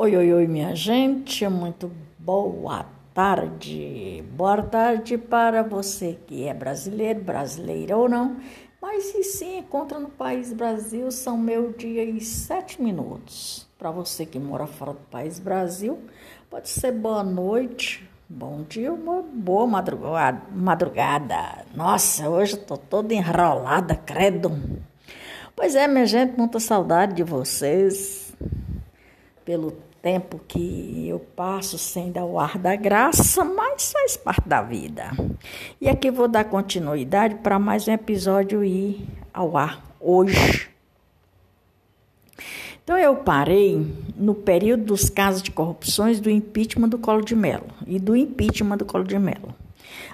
Oi, oi, oi, minha gente, muito boa tarde. Boa tarde para você que é brasileiro, brasileira ou não, mas se se encontra no país Brasil, são meu dia e sete minutos. Para você que mora fora do país Brasil, pode ser boa noite, bom dia, uma boa madrugada. madrugada. Nossa, hoje eu tô toda enrolada, credo. Pois é, minha gente, muita saudade de vocês pelo tempo que eu passo sem dar o ar da graça, mas faz parte da vida. E aqui vou dar continuidade para mais um episódio ir ao ar hoje. Então eu parei no período dos casos de corrupções do impeachment do Colo de Mello e do impeachment do Colo de Mello.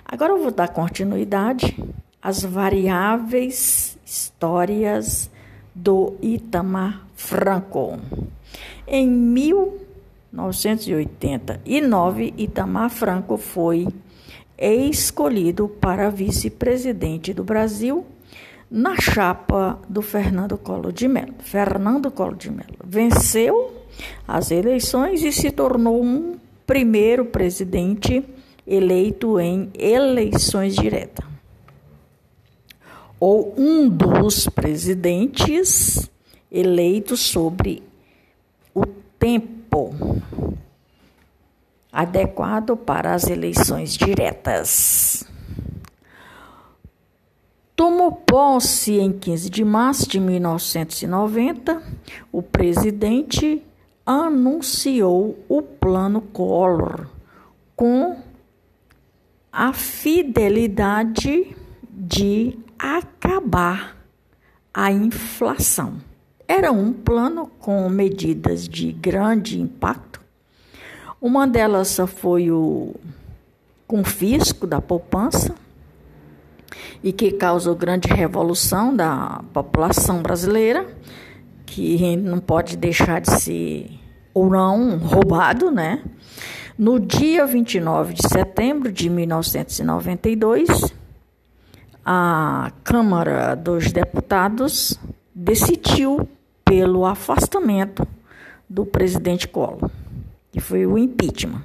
Agora eu vou dar continuidade às variáveis histórias do Itamar Franco. Em 1989, Itamar Franco foi escolhido para vice-presidente do Brasil na chapa do Fernando Collor de Mello. Fernando Collor de Mello venceu as eleições e se tornou um primeiro presidente eleito em eleições diretas. Ou um dos presidentes eleitos sobre tempo adequado para as eleições diretas. Tomou posse em 15 de março de 1990, o presidente anunciou o Plano Collor com a fidelidade de acabar a inflação. Era um plano com medidas de grande impacto. Uma delas foi o confisco da poupança e que causou grande revolução da população brasileira, que não pode deixar de ser ou não roubado, né? No dia 29 de setembro de 1992, a Câmara dos Deputados decidiu pelo afastamento do presidente Collor, que foi o impeachment.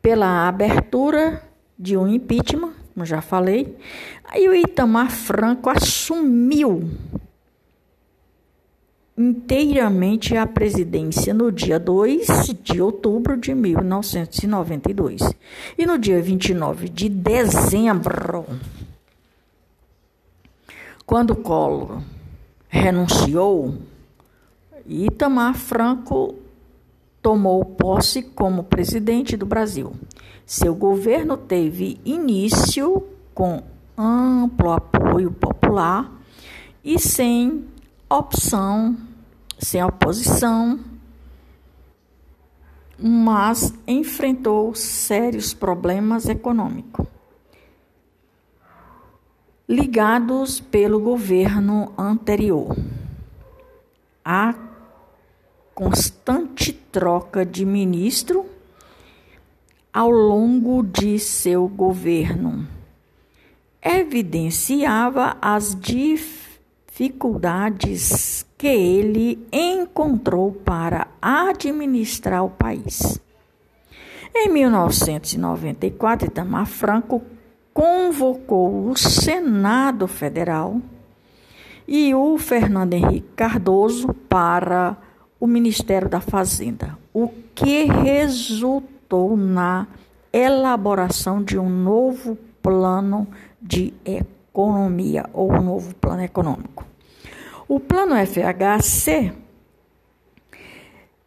Pela abertura de um impeachment, como já falei, aí o Itamar Franco assumiu inteiramente a presidência no dia 2 de outubro de 1992. E no dia 29 de dezembro, quando Collor renunciou, Itamar Franco tomou posse como presidente do Brasil. Seu governo teve início com amplo apoio popular e sem opção, sem oposição, mas enfrentou sérios problemas econômicos ligados pelo governo anterior. A constante troca de ministro ao longo de seu governo evidenciava as dificuldades que ele encontrou para administrar o país. Em 1994, Itamar Franco convocou o Senado Federal e o Fernando Henrique Cardoso para o Ministério da Fazenda, o que resultou na elaboração de um novo plano de economia ou um novo plano econômico. O plano FHC,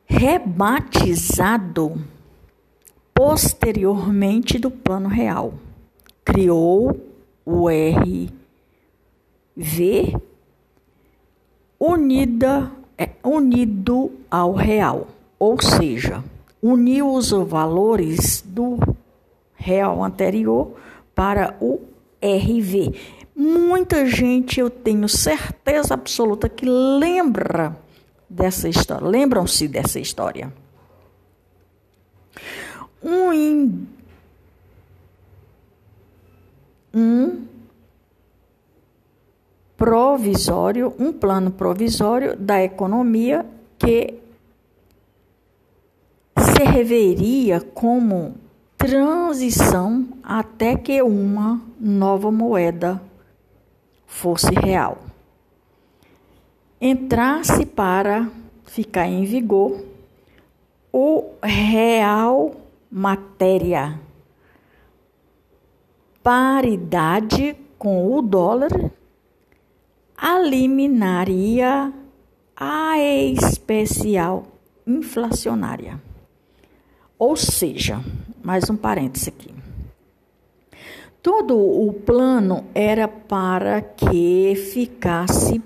rebatizado posteriormente do plano real criou o RV unida, é, unido ao real, ou seja, uniu os valores do real anterior para o RV. Muita gente, eu tenho certeza absoluta que lembra dessa história, lembram-se dessa história. Um um provisório, um plano provisório da economia que serviria como transição até que uma nova moeda fosse real. Entrasse para ficar em vigor o real matéria, paridade com o dólar, eliminaria a especial inflacionária. Ou seja, mais um parêntese aqui. Todo o plano era para que ficasse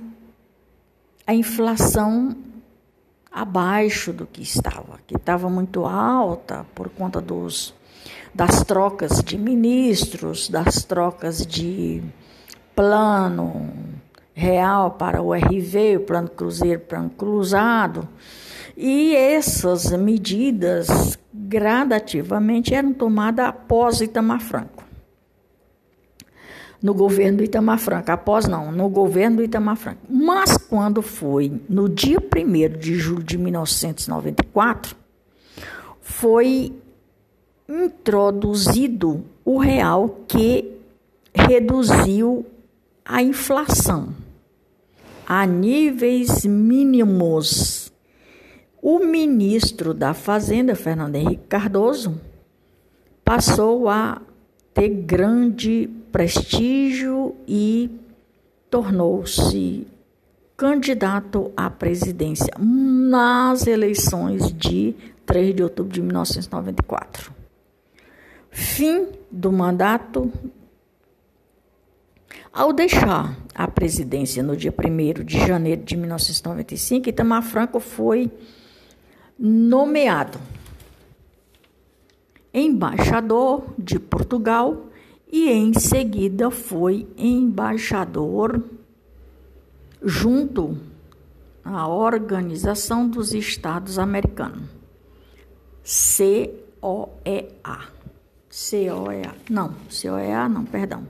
a inflação abaixo do que estava, que estava muito alta por conta dos, das trocas de ministros, das trocas de plano real para o RV, o plano cruzeiro, plano cruzado. E essas medidas gradativamente eram tomadas após Itamar Franco no governo do Itamar Franco. Após não, no governo do Itamar Franco. Mas quando foi no dia 1 de julho de 1994, foi introduzido o real que reduziu a inflação a níveis mínimos. O ministro da Fazenda, Fernando Henrique Cardoso, passou a ter grande prestígio e tornou-se candidato à presidência nas eleições de 3 de outubro de 1994. Fim do mandato. Ao deixar a presidência no dia 1 de janeiro de 1995, Itamar Franco foi nomeado embaixador de Portugal e em seguida foi embaixador junto à Organização dos Estados Americanos, COEA. COEA, não, COEA não, perdão,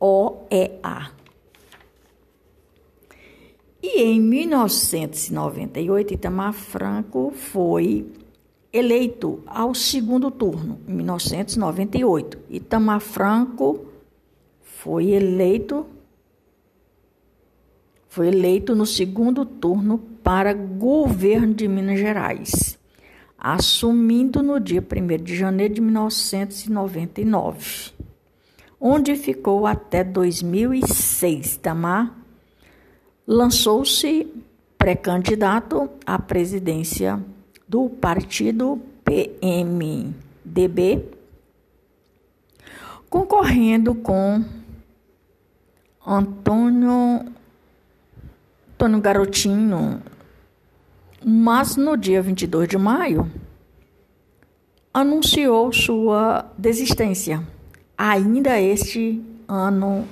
OEA. E em 1998, Itamar Franco foi eleito ao segundo turno, em 1998. Itamar Franco foi eleito foi eleito no segundo turno para governo de Minas Gerais, assumindo no dia 1 de janeiro de 1999, onde ficou até 2006. Itamar lançou-se pré-candidato à presidência do partido PMDB, concorrendo com Antônio, Antônio Garotinho, mas no dia 22 de maio anunciou sua desistência. Ainda este ano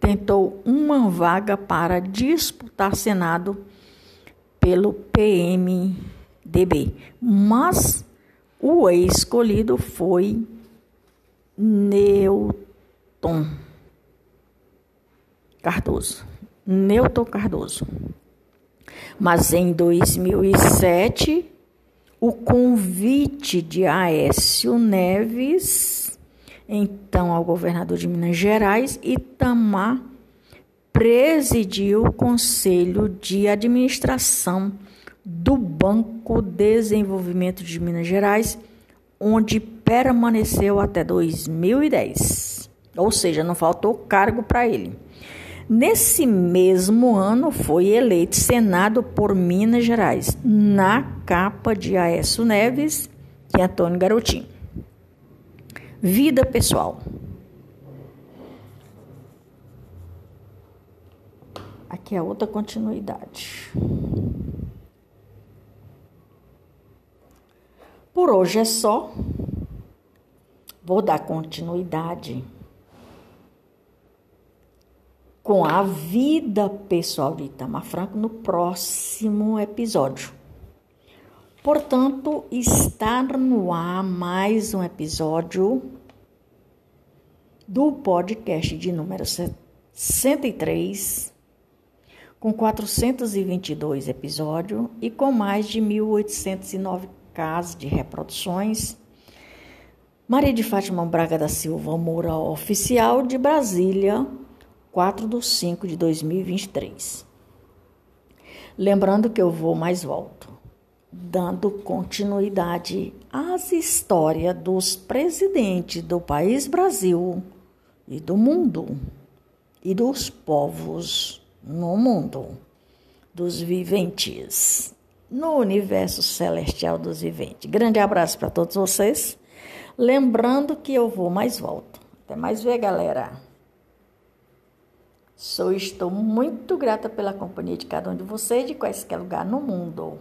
tentou uma vaga para disputar Senado pelo PMDB DB. Mas o escolhido foi Newton Cardoso. Newton Cardoso. Mas em 2007, o convite de Aécio Neves, então ao governador de Minas Gerais, Itamar presidiu o Conselho de Administração do Banco Desenvolvimento de Minas Gerais, onde permaneceu até 2010. Ou seja, não faltou cargo para ele. Nesse mesmo ano, foi eleito Senado por Minas Gerais, na capa de Aécio Neves e Antônio Garotinho. Vida pessoal. Aqui é outra continuidade. Por hoje é só. Vou dar continuidade com a vida pessoal de Itamar Franco no próximo episódio. Portanto, está no ar mais um episódio do podcast de número 63, com 422 episódios e com mais de 1809 Casa de Reproduções. Maria de Fátima Braga da Silva Moura, oficial de Brasília, 4 de 5 de 2023. Lembrando que eu vou mais volto, dando continuidade às histórias dos presidentes do país Brasil e do mundo e dos povos no mundo, dos viventes, no universo celestial dos viventes. Grande abraço para todos vocês. Lembrando que eu vou mais volto. Até mais ver, galera. Sou estou muito grata pela companhia de cada um de vocês de quaisquer lugar no mundo.